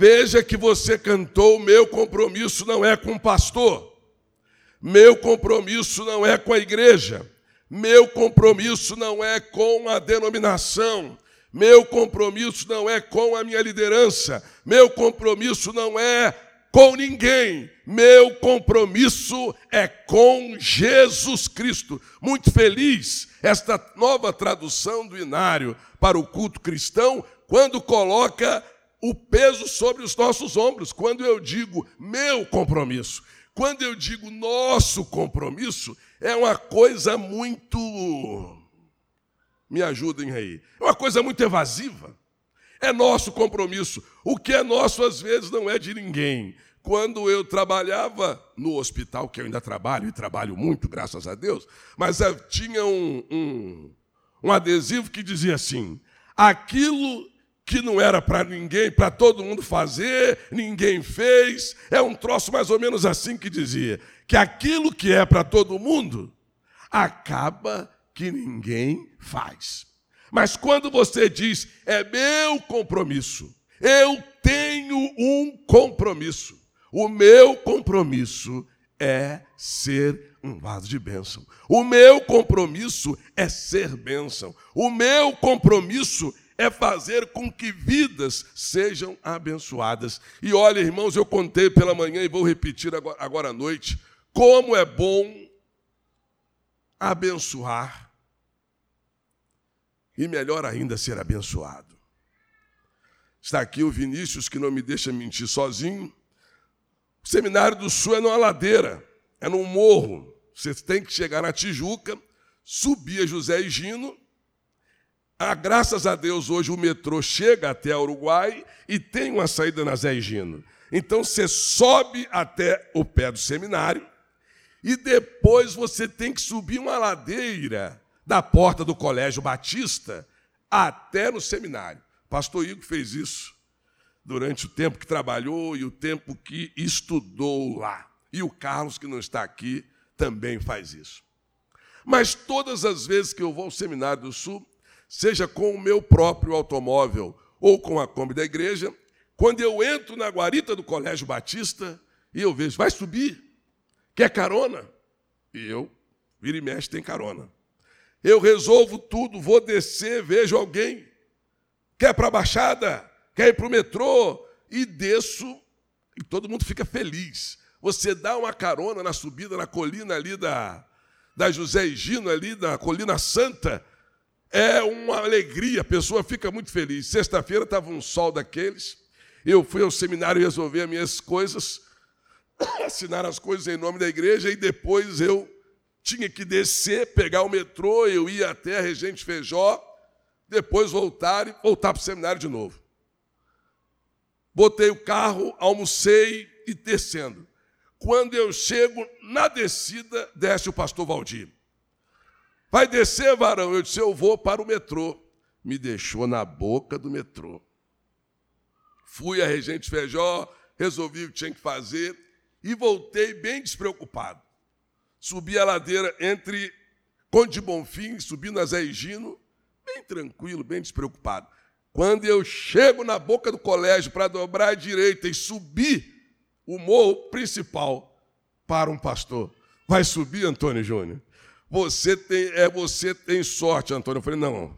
Veja que você cantou: meu compromisso não é com o pastor, meu compromisso não é com a igreja, meu compromisso não é com a denominação, meu compromisso não é com a minha liderança, meu compromisso não é com ninguém, meu compromisso é com Jesus Cristo. Muito feliz esta nova tradução do inário para o culto cristão, quando coloca o peso sobre os nossos ombros. Quando eu digo meu compromisso, quando eu digo nosso compromisso, é uma coisa muito. Me ajudem aí. É uma coisa muito evasiva. É nosso compromisso. O que é nosso, às vezes, não é de ninguém. Quando eu trabalhava no hospital, que eu ainda trabalho, e trabalho muito, graças a Deus, mas tinha um, um, um adesivo que dizia assim: aquilo que não era para ninguém, para todo mundo fazer, ninguém fez. É um troço mais ou menos assim que dizia: que aquilo que é para todo mundo, acaba que ninguém faz. Mas quando você diz, é meu compromisso, eu tenho um compromisso, o meu compromisso é ser um vaso de bênção. O meu compromisso é ser bênção. O meu compromisso é fazer com que vidas sejam abençoadas. E olha, irmãos, eu contei pela manhã e vou repetir agora, agora à noite, como é bom abençoar e melhor ainda ser abençoado. Está aqui o Vinícius, que não me deixa mentir sozinho. O Seminário do Sul é numa ladeira, é num morro. Você tem que chegar na Tijuca, subir a José Higino ah, graças a Deus, hoje o metrô chega até Uruguai e tem uma saída na Zé Higino. Então você sobe até o pé do seminário e depois você tem que subir uma ladeira da porta do Colégio Batista até no seminário. Pastor Igor fez isso durante o tempo que trabalhou e o tempo que estudou lá. E o Carlos, que não está aqui, também faz isso. Mas todas as vezes que eu vou ao Seminário do Sul, seja com o meu próprio automóvel ou com a Kombi da igreja, quando eu entro na guarita do Colégio Batista e eu vejo, vai subir, quer carona? E eu, vira e mexe, tem carona. Eu resolvo tudo, vou descer, vejo alguém, quer para a Baixada, quer ir para o metrô, e desço, e todo mundo fica feliz. Você dá uma carona na subida, na colina ali da, da José Higino, ali da Colina Santa, é uma alegria, a pessoa fica muito feliz. Sexta-feira estava um sol daqueles, eu fui ao seminário resolver as minhas coisas, assinar as coisas em nome da igreja, e depois eu tinha que descer, pegar o metrô, eu ia até a Regente Feijó, depois voltar e voltar para o seminário de novo. Botei o carro, almocei e descendo. Quando eu chego na descida, desce o pastor Valdir. Vai descer, varão? Eu disse: Eu vou para o metrô. Me deixou na boca do metrô. Fui a Regente Feijó, resolvi o que tinha que fazer e voltei bem despreocupado. Subi a ladeira entre Conde Bonfim, subi na Zé Higino, bem tranquilo, bem despreocupado. Quando eu chego na boca do colégio para dobrar à direita e subir o morro principal para um pastor. Vai subir, Antônio Júnior? Você tem, é, você tem sorte, Antônio. Eu falei, não,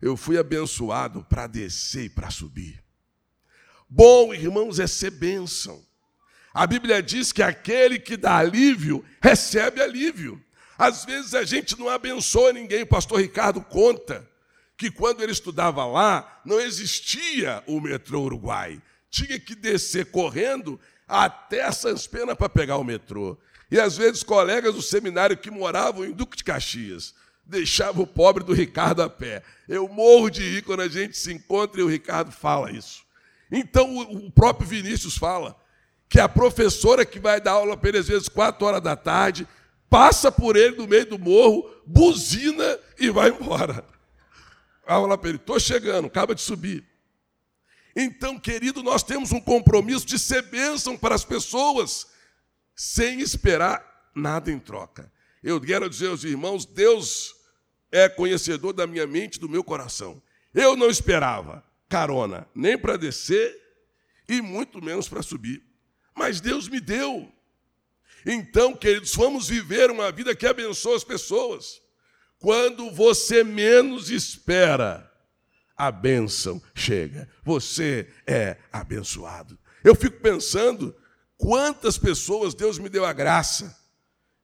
eu fui abençoado para descer e para subir. Bom, irmãos, é ser bênção. A Bíblia diz que aquele que dá alívio, recebe alívio. Às vezes a gente não abençoa ninguém. O pastor Ricardo conta que quando ele estudava lá, não existia o metrô Uruguai. Tinha que descer correndo até Sans Pena para pegar o metrô. E às vezes colegas do seminário que moravam em Duque de Caxias deixavam o pobre do Ricardo a pé. Eu morro de rir quando a gente se encontra e o Ricardo fala isso. Então o próprio Vinícius fala que a professora que vai dar aula para ele às vezes quatro horas da tarde passa por ele no meio do morro, buzina e vai embora. Aula para ele, estou chegando, acaba de subir. Então, querido, nós temos um compromisso de ser bênção para as pessoas sem esperar nada em troca. Eu quero dizer aos irmãos: Deus é conhecedor da minha mente, do meu coração. Eu não esperava carona nem para descer e muito menos para subir. Mas Deus me deu. Então, queridos, vamos viver uma vida que abençoa as pessoas. Quando você menos espera, a bênção chega. Você é abençoado. Eu fico pensando quantas pessoas Deus me deu a graça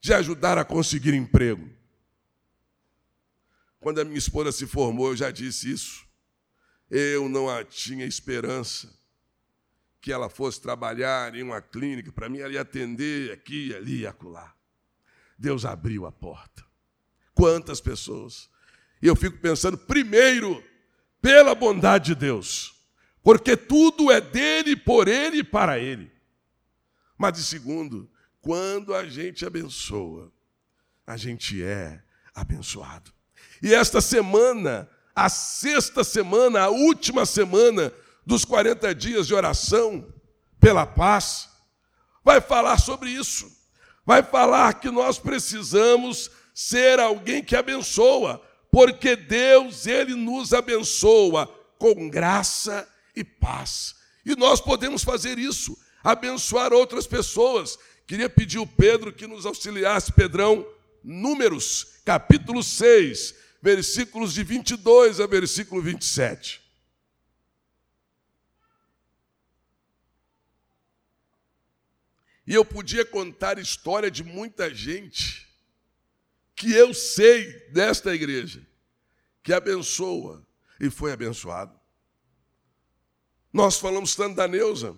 de ajudar a conseguir emprego. Quando a minha esposa se formou, eu já disse isso. Eu não tinha esperança que ela fosse trabalhar em uma clínica, para mim ia atender aqui, ali e acolá. Deus abriu a porta. Quantas pessoas. E eu fico pensando, primeiro, pela bondade de Deus, porque tudo é dele, por ele e para ele. Mas de segundo, quando a gente abençoa, a gente é abençoado. E esta semana, a sexta semana, a última semana dos 40 dias de oração pela paz, vai falar sobre isso. Vai falar que nós precisamos ser alguém que abençoa, porque Deus, Ele nos abençoa com graça e paz. E nós podemos fazer isso, abençoar outras pessoas. Queria pedir o Pedro que nos auxiliasse, Pedrão, Números, capítulo 6, versículos de 22 a versículo 27. E eu podia contar história de muita gente que eu sei desta igreja, que abençoa e foi abençoado. Nós falamos tanto da Neuza.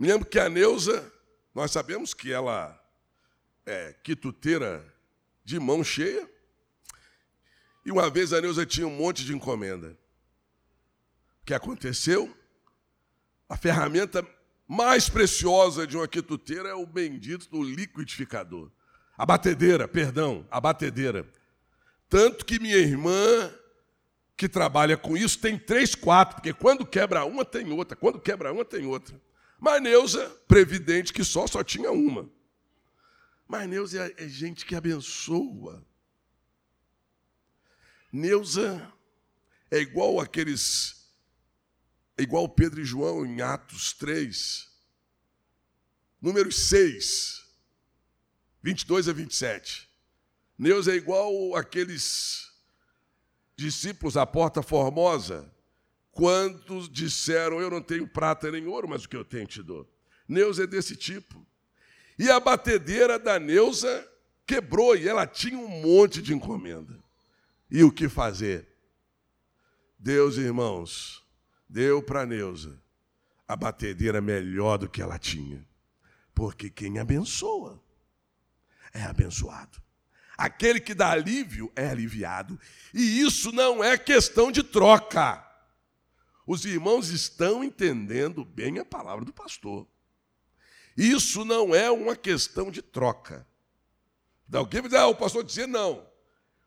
Me lembro que a Neuza, nós sabemos que ela é quituteira de mão cheia. E uma vez a Neuza tinha um monte de encomenda. O que aconteceu? A ferramenta mais preciosa de uma quituteira é o bendito do liquidificador. A batedeira, perdão, a batedeira. Tanto que minha irmã, que trabalha com isso, tem três, quatro, porque quando quebra uma, tem outra, quando quebra uma, tem outra. Mas Neuza, previdente que só, só tinha uma. Mas Neuza é, é gente que abençoa. Neuza é igual aqueles é igual Pedro e João em Atos 3, número 6, 22 a 27. Neus é igual aqueles discípulos à porta formosa, quando disseram: Eu não tenho prata nem ouro, mas o que eu tenho te dou. Neus é desse tipo. E a batedeira da Neuza quebrou e ela tinha um monte de encomenda. E o que fazer? Deus, irmãos, deu para Neuza a batedeira melhor do que ela tinha. Porque quem abençoa é abençoado. Aquele que dá alívio é aliviado. E isso não é questão de troca. Os irmãos estão entendendo bem a palavra do pastor. Isso não é uma questão de troca. Alguém vai dizer, ah, o pastor dizer não.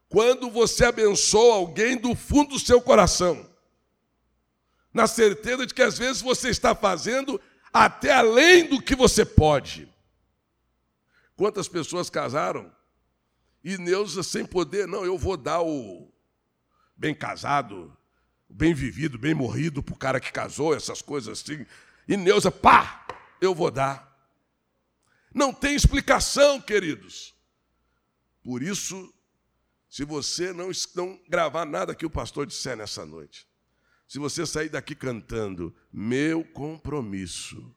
Quando você abençoa alguém do fundo do seu coração, na certeza de que às vezes você está fazendo até além do que você pode. Quantas pessoas casaram e Neuza sem poder, não, eu vou dar o bem casado, bem vivido, bem morrido para o cara que casou, essas coisas assim. E Neuza, pá, eu vou dar. Não tem explicação, queridos. Por isso, se você não, não gravar nada que o pastor disser nessa noite, se você sair daqui cantando, meu compromisso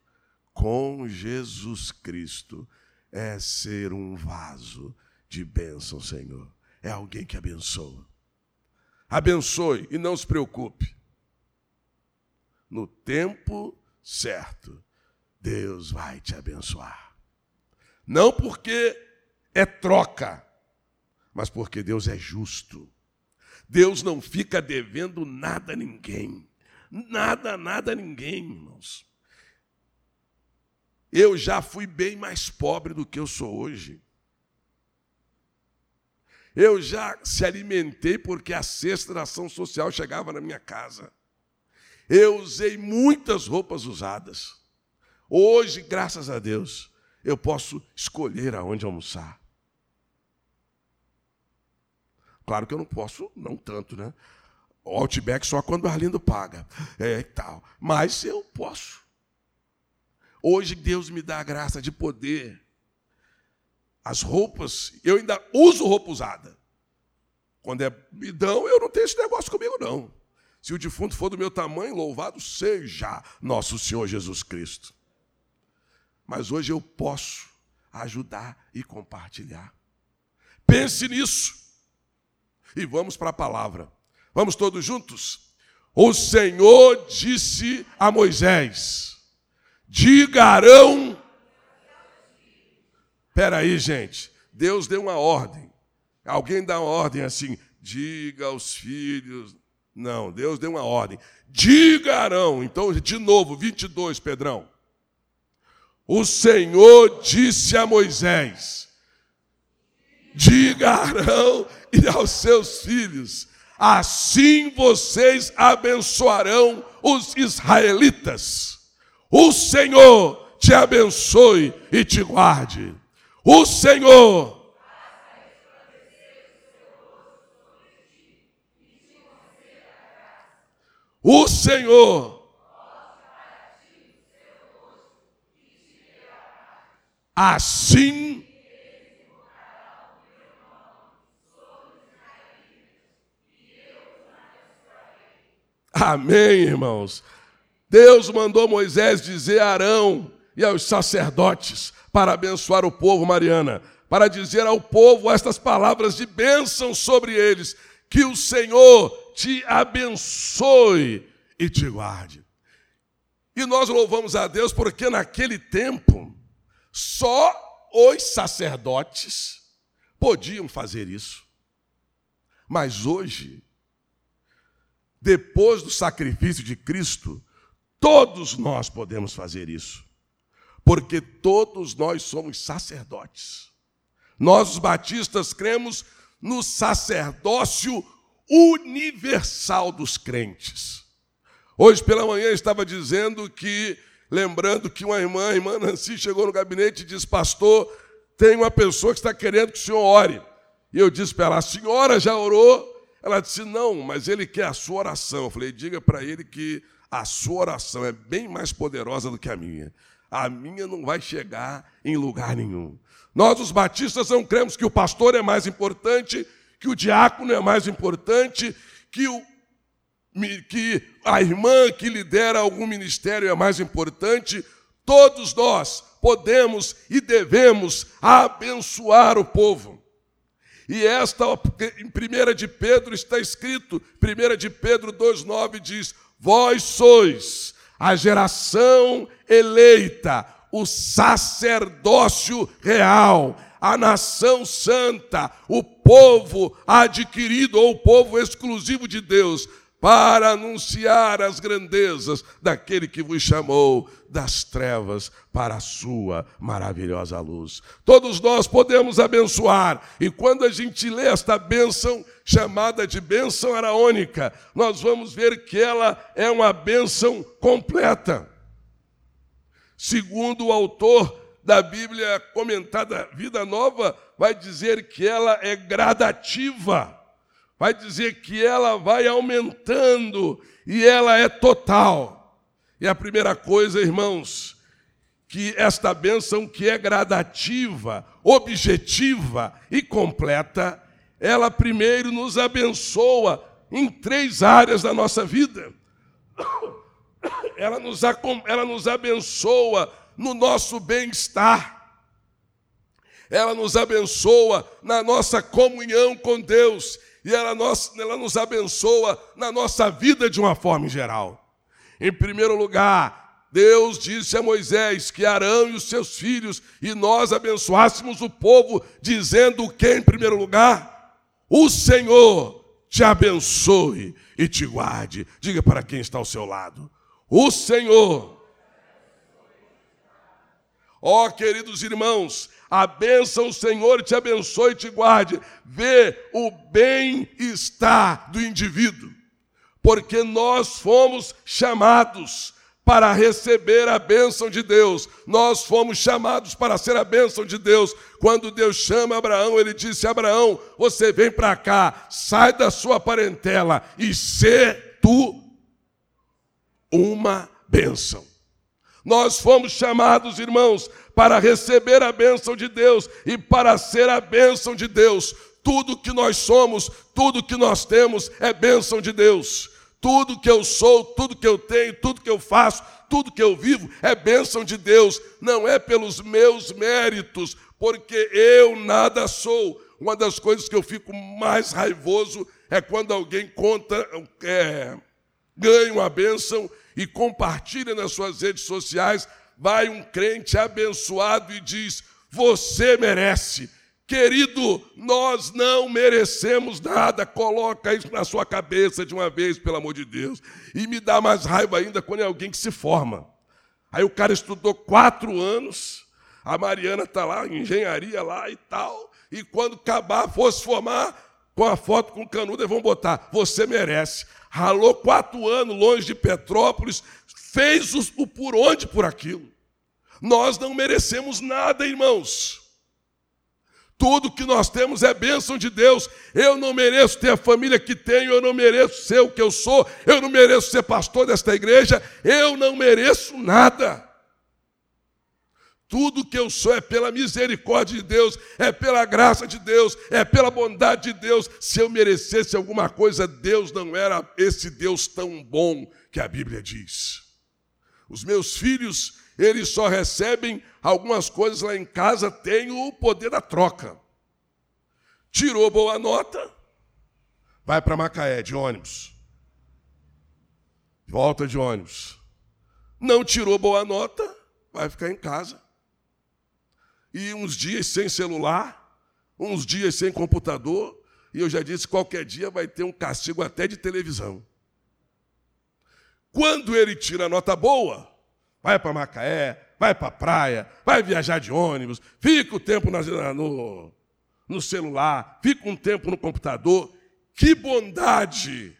com Jesus Cristo é ser um vaso de bênção, Senhor. É alguém que abençoa. Abençoe e não se preocupe. No tempo certo, Deus vai te abençoar. Não porque é troca, mas porque Deus é justo. Deus não fica devendo nada a ninguém. Nada, nada a ninguém, irmãos. Eu já fui bem mais pobre do que eu sou hoje. Eu já se alimentei porque a cesta da ação social chegava na minha casa. Eu usei muitas roupas usadas. Hoje, graças a Deus, eu posso escolher aonde almoçar. Claro que eu não posso, não tanto, né? O Outback só quando o Arlindo paga. É tal. Mas eu posso. Hoje Deus me dá a graça de poder. As roupas, eu ainda uso roupa usada. Quando é bidão, eu não tenho esse negócio comigo, não. Se o defunto for do meu tamanho, louvado seja nosso Senhor Jesus Cristo. Mas hoje eu posso ajudar e compartilhar. Pense nisso. E vamos para a palavra. Vamos todos juntos? O Senhor disse a Moisés: Diga Arão. Espera aí, gente. Deus deu uma ordem. Alguém dá uma ordem assim, diga aos filhos. Não, Deus deu uma ordem. Diga Arão. Então, de novo, 22, Pedrão. O Senhor disse a Moisés: Diga a Arão e aos seus filhos: Assim vocês abençoarão os israelitas. O Senhor te abençoe e te guarde. O Senhor O Senhor assim Amém, irmãos. Deus mandou Moisés dizer a Arão e aos sacerdotes para abençoar o povo, Mariana, para dizer ao povo estas palavras de bênção sobre eles, que o Senhor te abençoe e te guarde. E nós louvamos a Deus porque naquele tempo só os sacerdotes podiam fazer isso. Mas hoje, depois do sacrifício de Cristo, todos nós podemos fazer isso. Porque todos nós somos sacerdotes. Nós, os batistas, cremos no sacerdócio universal dos crentes. Hoje pela manhã estava dizendo que, lembrando que uma irmã, a irmã Nancy, chegou no gabinete e disse: Pastor, tem uma pessoa que está querendo que o senhor ore. E eu disse para ela: A senhora já orou? Ela disse: Não, mas ele quer a sua oração. Eu falei: Diga para ele que a sua oração é bem mais poderosa do que a minha. A minha não vai chegar em lugar nenhum. Nós, os batistas, não cremos que o pastor é mais importante que o diácono é mais importante, que, o, que a irmã que lidera algum ministério é mais importante. Todos nós podemos e devemos abençoar o povo. E esta, em 1 de Pedro está escrito, 1 de Pedro 2,9 diz: Vós sois a geração eleita, o sacerdócio real, a nação santa, o povo adquirido ou o povo exclusivo de Deus, para anunciar as grandezas daquele que vos chamou das trevas para a sua maravilhosa luz. Todos nós podemos abençoar, e quando a gente lê esta bênção, chamada de bênção araônica, nós vamos ver que ela é uma bênção completa. Segundo o autor da Bíblia comentada Vida Nova vai dizer que ela é gradativa, vai dizer que ela vai aumentando e ela é total. E a primeira coisa, irmãos, que esta bênção que é gradativa, objetiva e completa, ela primeiro nos abençoa em três áreas da nossa vida. Ela nos, ela nos abençoa no nosso bem-estar. Ela nos abençoa na nossa comunhão com Deus e ela, nos, ela nos abençoa na nossa vida de uma forma geral. Em primeiro lugar, Deus disse a Moisés que Arão e os seus filhos e nós abençoássemos o povo, dizendo o que em primeiro lugar? O Senhor te abençoe e te guarde. Diga para quem está ao seu lado: O Senhor Ó oh, queridos irmãos, a bênção, o Senhor te abençoe e te guarde. Vê o bem-estar do indivíduo, porque nós fomos chamados para receber a bênção de Deus. Nós fomos chamados para ser a bênção de Deus. Quando Deus chama Abraão, ele disse: Abraão, você vem para cá, sai da sua parentela e ser tu uma bênção. Nós fomos chamados, irmãos, para receber a bênção de Deus e para ser a bênção de Deus. Tudo que nós somos, tudo que nós temos é bênção de Deus. Tudo que eu sou, tudo que eu tenho, tudo que eu faço, tudo que eu vivo é bênção de Deus, não é pelos meus méritos, porque eu nada sou. Uma das coisas que eu fico mais raivoso é quando alguém conta, é, ganha uma bênção e compartilha nas suas redes sociais. Vai um crente abençoado e diz: Você merece. Querido, nós não merecemos nada. Coloca isso na sua cabeça de uma vez, pelo amor de Deus. E me dá mais raiva ainda quando é alguém que se forma. Aí o cara estudou quatro anos, a Mariana está lá, engenharia lá e tal. E quando acabar, fosse formar, com a foto com canudo, eles vão botar: Você merece. Ralou quatro anos longe de Petrópolis, fez o por onde por aquilo. Nós não merecemos nada, irmãos. Tudo que nós temos é bênção de Deus. Eu não mereço ter a família que tenho, eu não mereço ser o que eu sou, eu não mereço ser pastor desta igreja, eu não mereço nada. Tudo que eu sou é pela misericórdia de Deus, é pela graça de Deus, é pela bondade de Deus. Se eu merecesse alguma coisa, Deus não era esse Deus tão bom que a Bíblia diz. Os meus filhos eles só recebem algumas coisas lá em casa, tem o poder da troca. Tirou boa nota, vai para Macaé de ônibus. Volta de ônibus. Não tirou boa nota, vai ficar em casa. E uns dias sem celular, uns dias sem computador, e eu já disse, qualquer dia vai ter um castigo até de televisão. Quando ele tira nota boa, vai para Macaé, vai para a praia, vai viajar de ônibus, fica o tempo no, no celular, fica um tempo no computador. Que bondade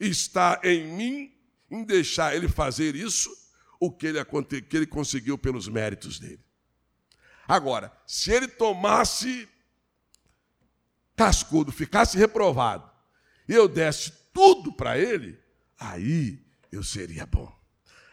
está em mim em deixar ele fazer isso, o que ele, que ele conseguiu pelos méritos dele. Agora, se ele tomasse cascudo, ficasse reprovado, e eu desse tudo para ele, aí eu seria bom.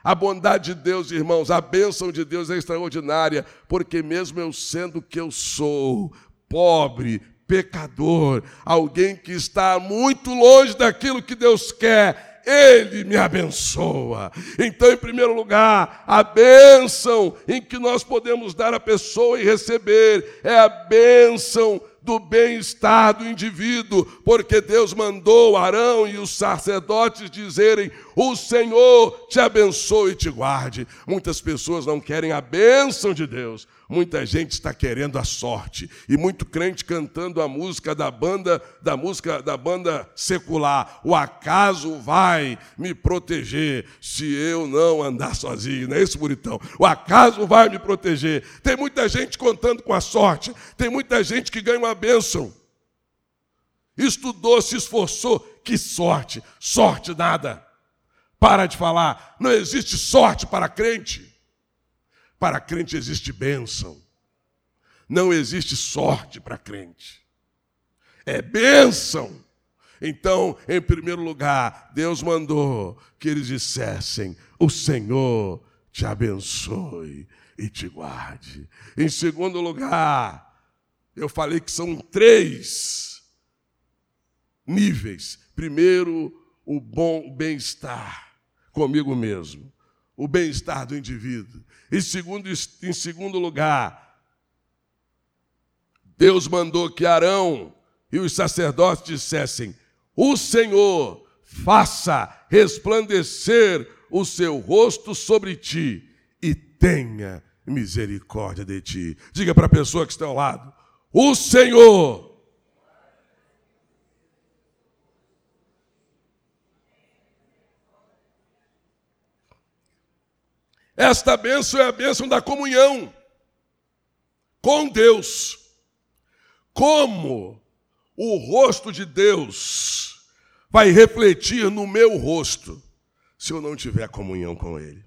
A bondade de Deus, irmãos, a bênção de Deus é extraordinária, porque mesmo eu sendo o que eu sou, pobre, pecador, alguém que está muito longe daquilo que Deus quer, ele me abençoa. Então, em primeiro lugar, a bênção em que nós podemos dar à pessoa e receber é a bênção do bem-estar do indivíduo, porque Deus mandou Arão e os sacerdotes dizerem: O Senhor te abençoe e te guarde. Muitas pessoas não querem a bênção de Deus, Muita gente está querendo a sorte e muito crente cantando a música da banda da música da banda secular. O acaso vai me proteger se eu não andar sozinho, não é isso, bonitão? O acaso vai me proteger. Tem muita gente contando com a sorte. Tem muita gente que ganha uma bênção. Estudou, se esforçou. Que sorte! Sorte nada. Para de falar. Não existe sorte para crente. Para crente existe bênção. Não existe sorte para crente. É bênção. Então, em primeiro lugar, Deus mandou que eles dissessem: O Senhor te abençoe e te guarde. Em segundo lugar, eu falei que são três níveis. Primeiro, o bom bem-estar comigo mesmo, o bem-estar do indivíduo. E segundo, em segundo lugar, Deus mandou que Arão e os sacerdotes dissessem: O Senhor faça resplandecer o seu rosto sobre ti e tenha misericórdia de ti. Diga para a pessoa que está ao lado: O Senhor Esta bênção é a bênção da comunhão com Deus. Como o rosto de Deus vai refletir no meu rosto se eu não tiver comunhão com Ele?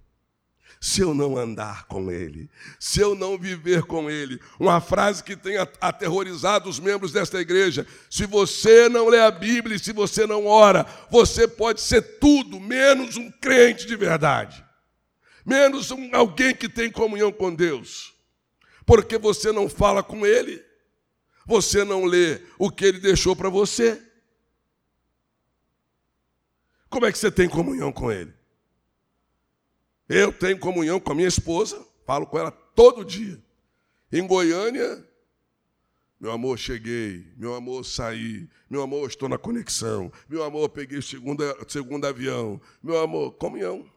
se eu não andar com Ele, se eu não viver com Ele. Uma frase que tem aterrorizado os membros desta igreja: se você não lê a Bíblia e se você não ora, você pode ser tudo menos um crente de verdade, menos um, alguém que tem comunhão com Deus, porque você não fala com Ele, você não lê o que Ele deixou para você. Como é que você tem comunhão com Ele? Eu tenho comunhão com a minha esposa, falo com ela todo dia. Em Goiânia, meu amor, cheguei. Meu amor, saí. Meu amor, estou na conexão. Meu amor, peguei o segundo, segundo avião. Meu amor, comunhão.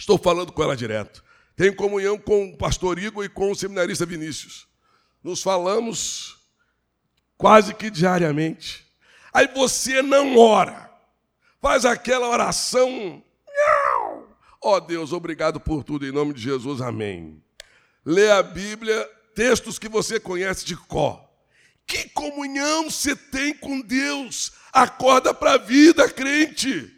Estou falando com ela direto. Tenho comunhão com o pastor Igor e com o seminarista Vinícius. Nos falamos quase que diariamente. Aí você não ora. Faz aquela oração Ó oh, Deus, obrigado por tudo, em nome de Jesus, amém. Lê a Bíblia, textos que você conhece de có. Que comunhão você tem com Deus? Acorda para a vida, crente.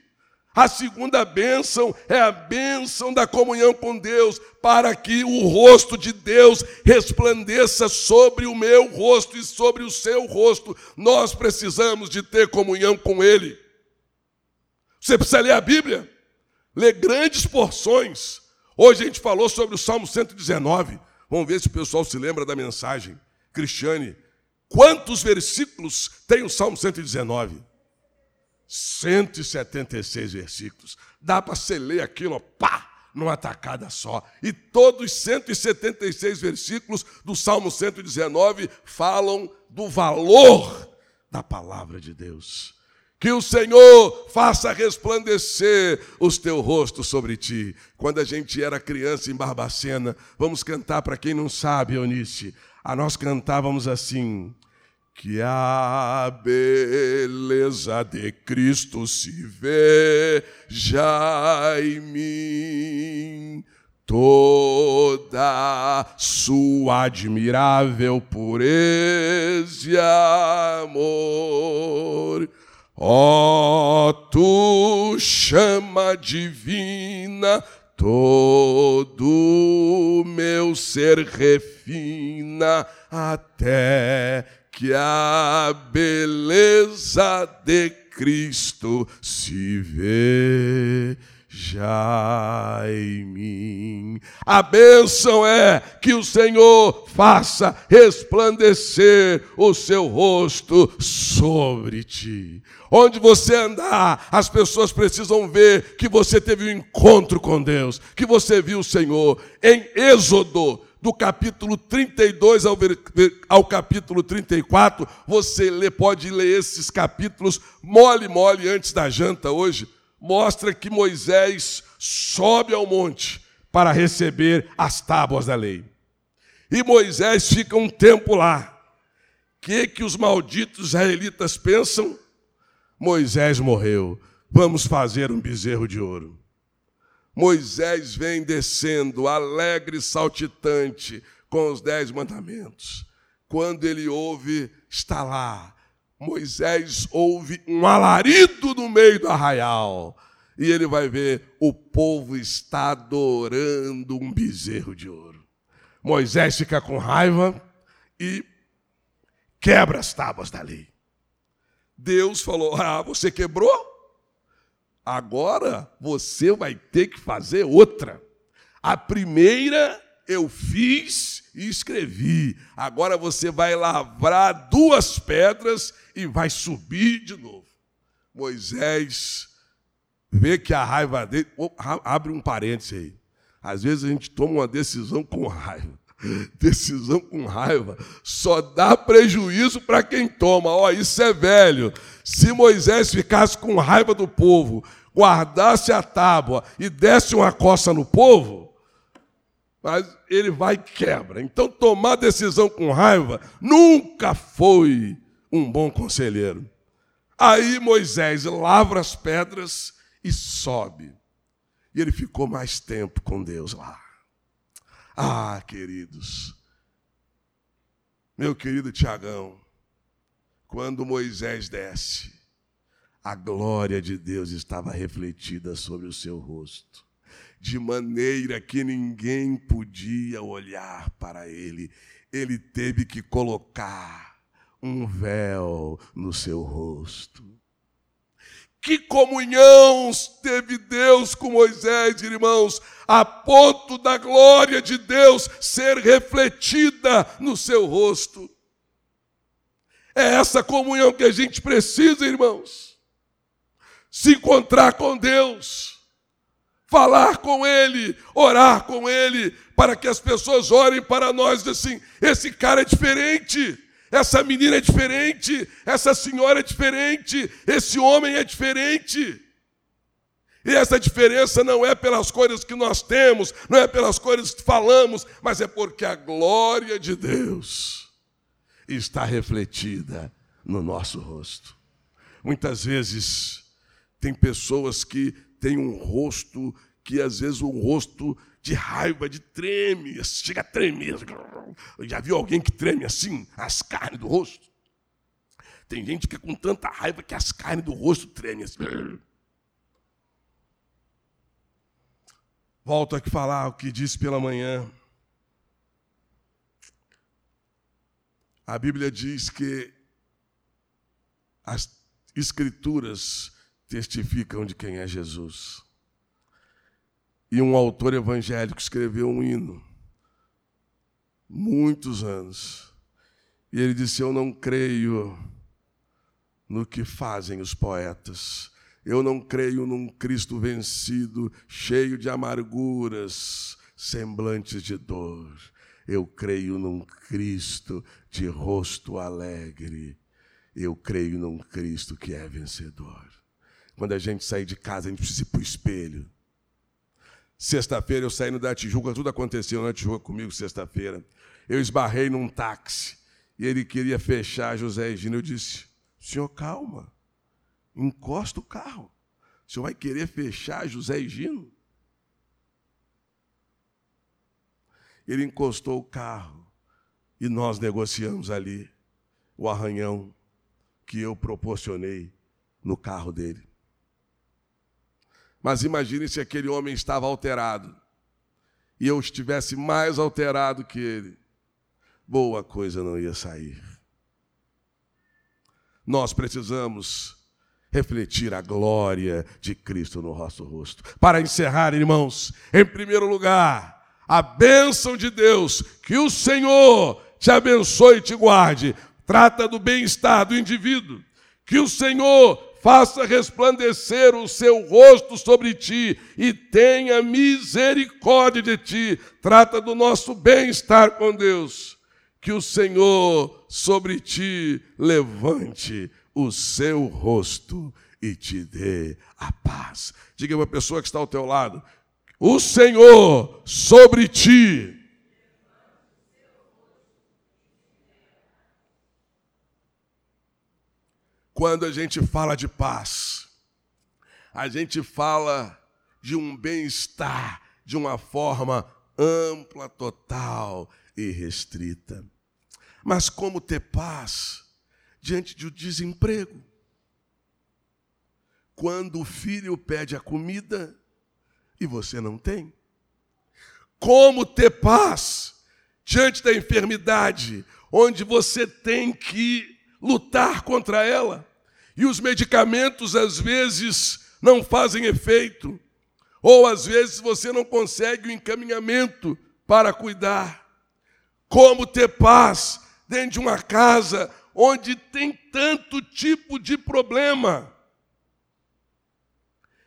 A segunda bênção é a bênção da comunhão com Deus, para que o rosto de Deus resplandeça sobre o meu rosto e sobre o seu rosto. Nós precisamos de ter comunhão com Ele. Você precisa ler a Bíblia? lê grandes porções. Hoje a gente falou sobre o Salmo 119. Vamos ver se o pessoal se lembra da mensagem. Cristiane, quantos versículos tem o Salmo 119? 176 versículos. Dá para você ler aquilo, pá, numa tacada só. E todos os 176 versículos do Salmo 119 falam do valor da palavra de Deus. Que o Senhor faça resplandecer os teus rostos sobre ti. Quando a gente era criança em Barbacena, vamos cantar para quem não sabe, Eunice. A nós cantávamos assim: Que a beleza de Cristo se veja em mim. Toda sua admirável pureza e amor. Ó oh, tu chama divina, todo meu ser refina, até que a beleza de Cristo se vê já em mim. A bênção é que o Senhor faça resplandecer o seu rosto sobre ti. Onde você andar, as pessoas precisam ver que você teve um encontro com Deus, que você viu o Senhor. Em Êxodo, do capítulo 32 ao, ao capítulo 34, você lê, pode ler esses capítulos mole, mole antes da janta hoje mostra que Moisés sobe ao monte para receber as tábuas da lei. E Moisés fica um tempo lá. O que, que os malditos israelitas pensam? Moisés morreu. Vamos fazer um bezerro de ouro. Moisés vem descendo, alegre e saltitante, com os dez mandamentos. Quando ele ouve, está lá Moisés ouve um alarido no meio do arraial. E ele vai ver o povo está adorando um bezerro de ouro. Moisés fica com raiva e quebra as tábuas da lei. Deus falou: Ah, você quebrou? Agora você vai ter que fazer outra. A primeira eu fiz e escrevi. Agora você vai lavrar duas pedras e vai subir de novo. Moisés vê que a raiva dele. Oh, abre um parênteses aí. Às vezes a gente toma uma decisão com raiva. Decisão com raiva só dá prejuízo para quem toma. Ó, oh, isso é velho. Se Moisés ficasse com raiva do povo, guardasse a tábua e desse uma coça no povo, mas ele vai e quebra. Então, tomar decisão com raiva nunca foi um bom conselheiro. Aí Moisés lavra as pedras e sobe. E ele ficou mais tempo com Deus lá. Ah, queridos, meu querido Tiagão, quando Moisés desce, a glória de Deus estava refletida sobre o seu rosto. de maneira que ninguém podia olhar para ele. Ele teve que colocar um véu no seu rosto. Que comunhão teve Deus com Moisés, irmãos, a ponto da glória de Deus ser refletida no seu rosto. É essa comunhão que a gente precisa, irmãos. Se encontrar com Deus, falar com Ele, orar com Ele, para que as pessoas orem para nós assim: esse cara é diferente. Essa menina é diferente, essa senhora é diferente, esse homem é diferente. E essa diferença não é pelas coisas que nós temos, não é pelas coisas que falamos, mas é porque a glória de Deus está refletida no nosso rosto. Muitas vezes tem pessoas que têm um rosto que às vezes um rosto de raiva, de treme, chega a tremer. Já viu alguém que treme assim, as carnes do rosto? Tem gente que é com tanta raiva que as carnes do rosto tremem assim. Volto aqui falar o que disse pela manhã. A Bíblia diz que as Escrituras testificam de quem é Jesus. E um autor evangélico escreveu um hino, muitos anos. E ele disse: Eu não creio no que fazem os poetas. Eu não creio num Cristo vencido, cheio de amarguras, semblantes de dor. Eu creio num Cristo de rosto alegre. Eu creio num Cristo que é vencedor. Quando a gente sair de casa, a gente precisa ir para o espelho. Sexta-feira eu saí da Tijuca, tudo aconteceu na Tijuca comigo sexta-feira. Eu esbarrei num táxi e ele queria fechar José Egino. Eu disse: Senhor, calma, encosta o carro. O senhor vai querer fechar José Egino? Ele encostou o carro e nós negociamos ali o arranhão que eu proporcionei no carro dele. Mas imagine se aquele homem estava alterado e eu estivesse mais alterado que ele. Boa coisa não ia sair. Nós precisamos refletir a glória de Cristo no nosso rosto. Para encerrar, irmãos, em primeiro lugar, a bênção de Deus, que o Senhor te abençoe e te guarde, trata do bem-estar do indivíduo, que o Senhor faça resplandecer o seu rosto sobre ti e tenha misericórdia de ti. Trata do nosso bem-estar com Deus. Que o Senhor sobre ti levante o seu rosto e te dê a paz. Diga para a pessoa que está ao teu lado: o Senhor sobre ti Quando a gente fala de paz, a gente fala de um bem-estar de uma forma ampla, total e restrita. Mas como ter paz diante do desemprego? Quando o filho pede a comida e você não tem? Como ter paz diante da enfermidade, onde você tem que lutar contra ela. E os medicamentos às vezes não fazem efeito, ou às vezes você não consegue o encaminhamento para cuidar. Como ter paz dentro de uma casa onde tem tanto tipo de problema?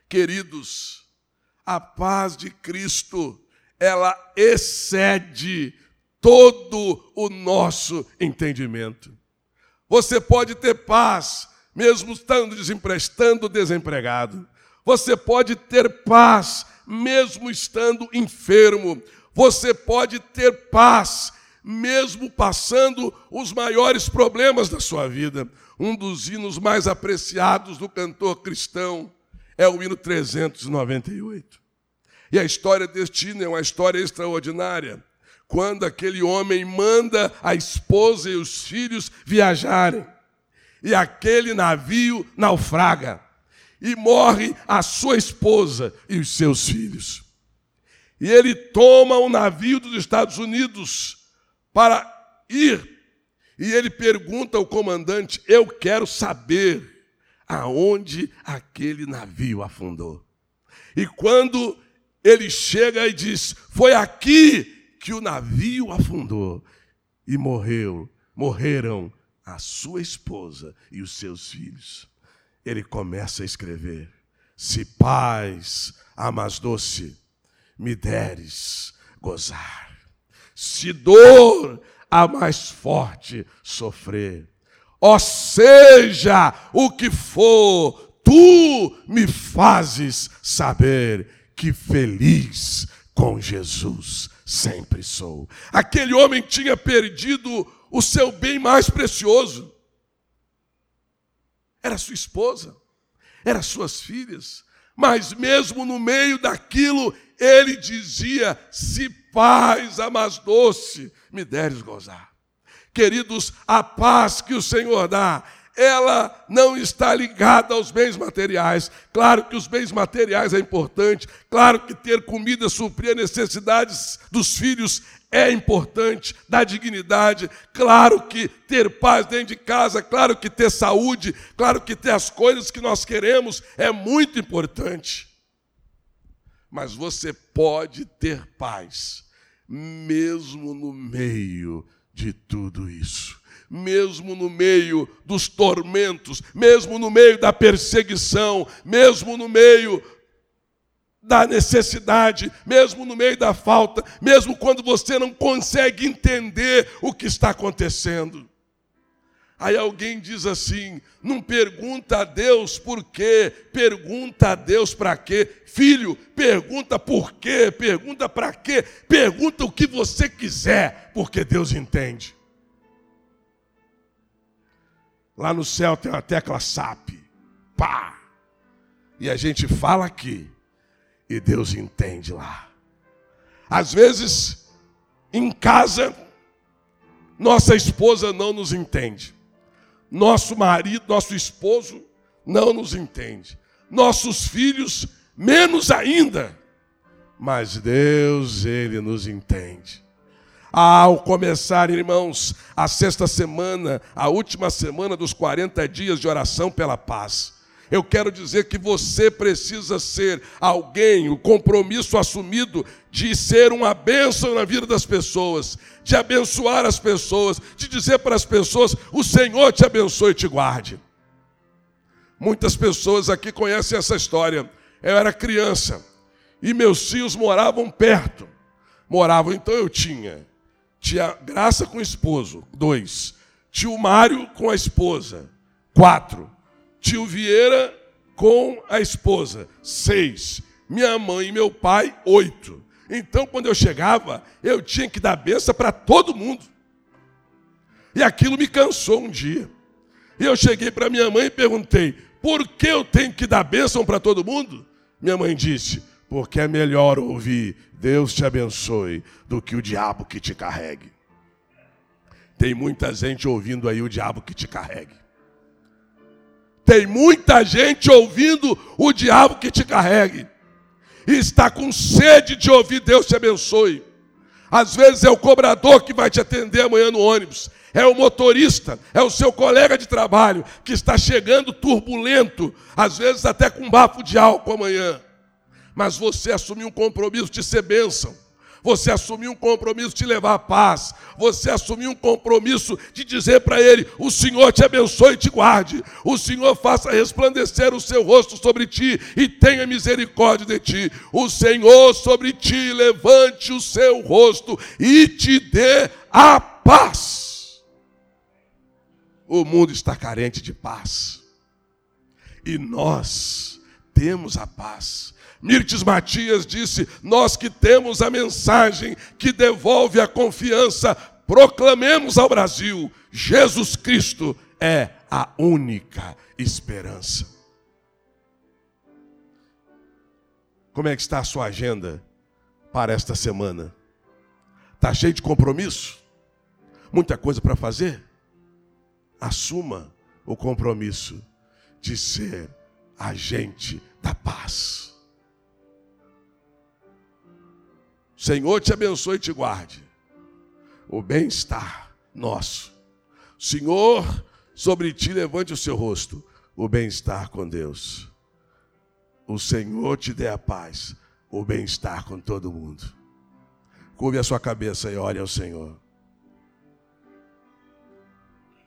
Queridos, a paz de Cristo, ela excede todo o nosso entendimento. Você pode ter paz, mesmo estando desemprestando desempregado. Você pode ter paz, mesmo estando enfermo. Você pode ter paz, mesmo passando os maiores problemas da sua vida. Um dos hinos mais apreciados do cantor cristão é o hino 398. E a história deste hino é uma história extraordinária quando aquele homem manda a esposa e os filhos viajarem. E aquele navio naufraga. E morre a sua esposa e os seus filhos. E ele toma um navio dos Estados Unidos para ir. E ele pergunta ao comandante: Eu quero saber aonde aquele navio afundou. E quando ele chega e diz: Foi aqui que o navio afundou e morreu, morreram a sua esposa e os seus filhos. Ele começa a escrever: Se paz a mais doce me deres gozar, se dor a mais forte sofrer, ó seja o que for, tu me fazes saber que feliz com Jesus sempre sou. Aquele homem tinha perdido o seu bem mais precioso. Era sua esposa, eram suas filhas, mas mesmo no meio daquilo, ele dizia: Se paz a mais doce me deres gozar. Queridos, a paz que o Senhor dá ela não está ligada aos bens materiais. Claro que os bens materiais é importante, claro que ter comida, suprir as necessidades dos filhos é importante, dá dignidade. Claro que ter paz dentro de casa, claro que ter saúde, claro que ter as coisas que nós queremos é muito importante. Mas você pode ter paz, mesmo no meio de tudo isso mesmo no meio dos tormentos, mesmo no meio da perseguição, mesmo no meio da necessidade, mesmo no meio da falta, mesmo quando você não consegue entender o que está acontecendo. Aí alguém diz assim: não pergunta a Deus por quê, pergunta a Deus para quê. Filho, pergunta por quê, pergunta para quê, pergunta o que você quiser, porque Deus entende. Lá no céu tem uma tecla SAP. Pá! E a gente fala aqui. E Deus entende lá. Às vezes, em casa, nossa esposa não nos entende. Nosso marido, nosso esposo não nos entende. Nossos filhos, menos ainda. Mas Deus, Ele nos entende. Ao começar, irmãos, a sexta semana, a última semana dos 40 dias de oração pela paz. Eu quero dizer que você precisa ser alguém, o compromisso assumido de ser uma bênção na vida das pessoas, de abençoar as pessoas, de dizer para as pessoas: o Senhor te abençoe e te guarde. Muitas pessoas aqui conhecem essa história. Eu era criança e meus tios moravam perto. Moravam, então eu tinha Tia Graça com o esposo, dois. Tio Mário com a esposa, quatro. Tio Vieira com a esposa, seis. Minha mãe e meu pai, oito. Então, quando eu chegava, eu tinha que dar benção para todo mundo. E aquilo me cansou um dia. E eu cheguei para minha mãe e perguntei: por que eu tenho que dar bênção para todo mundo? Minha mãe disse: porque é melhor ouvir Deus te abençoe do que o diabo que te carregue. Tem muita gente ouvindo aí o diabo que te carregue. Tem muita gente ouvindo o diabo que te carregue. E está com sede de ouvir Deus te abençoe. Às vezes é o cobrador que vai te atender amanhã no ônibus. É o motorista, é o seu colega de trabalho que está chegando turbulento, às vezes até com bafo de álcool amanhã mas você assumiu um compromisso de ser bênção. Você assumiu um compromisso de levar a paz. Você assumiu um compromisso de dizer para ele: O Senhor te abençoe e te guarde. O Senhor faça resplandecer o seu rosto sobre ti e tenha misericórdia de ti. O Senhor sobre ti levante o seu rosto e te dê a paz. O mundo está carente de paz. E nós temos a paz Mirtes Matias disse: Nós que temos a mensagem que devolve a confiança, proclamemos ao Brasil: Jesus Cristo é a única esperança. Como é que está a sua agenda para esta semana? Está cheio de compromisso? Muita coisa para fazer? Assuma o compromisso de ser agente da paz. Senhor te abençoe e te guarde. O bem-estar nosso. Senhor, sobre ti levante o seu rosto. O bem-estar com Deus. O Senhor te dê a paz. O bem-estar com todo mundo. Curve a sua cabeça e ore ao Senhor.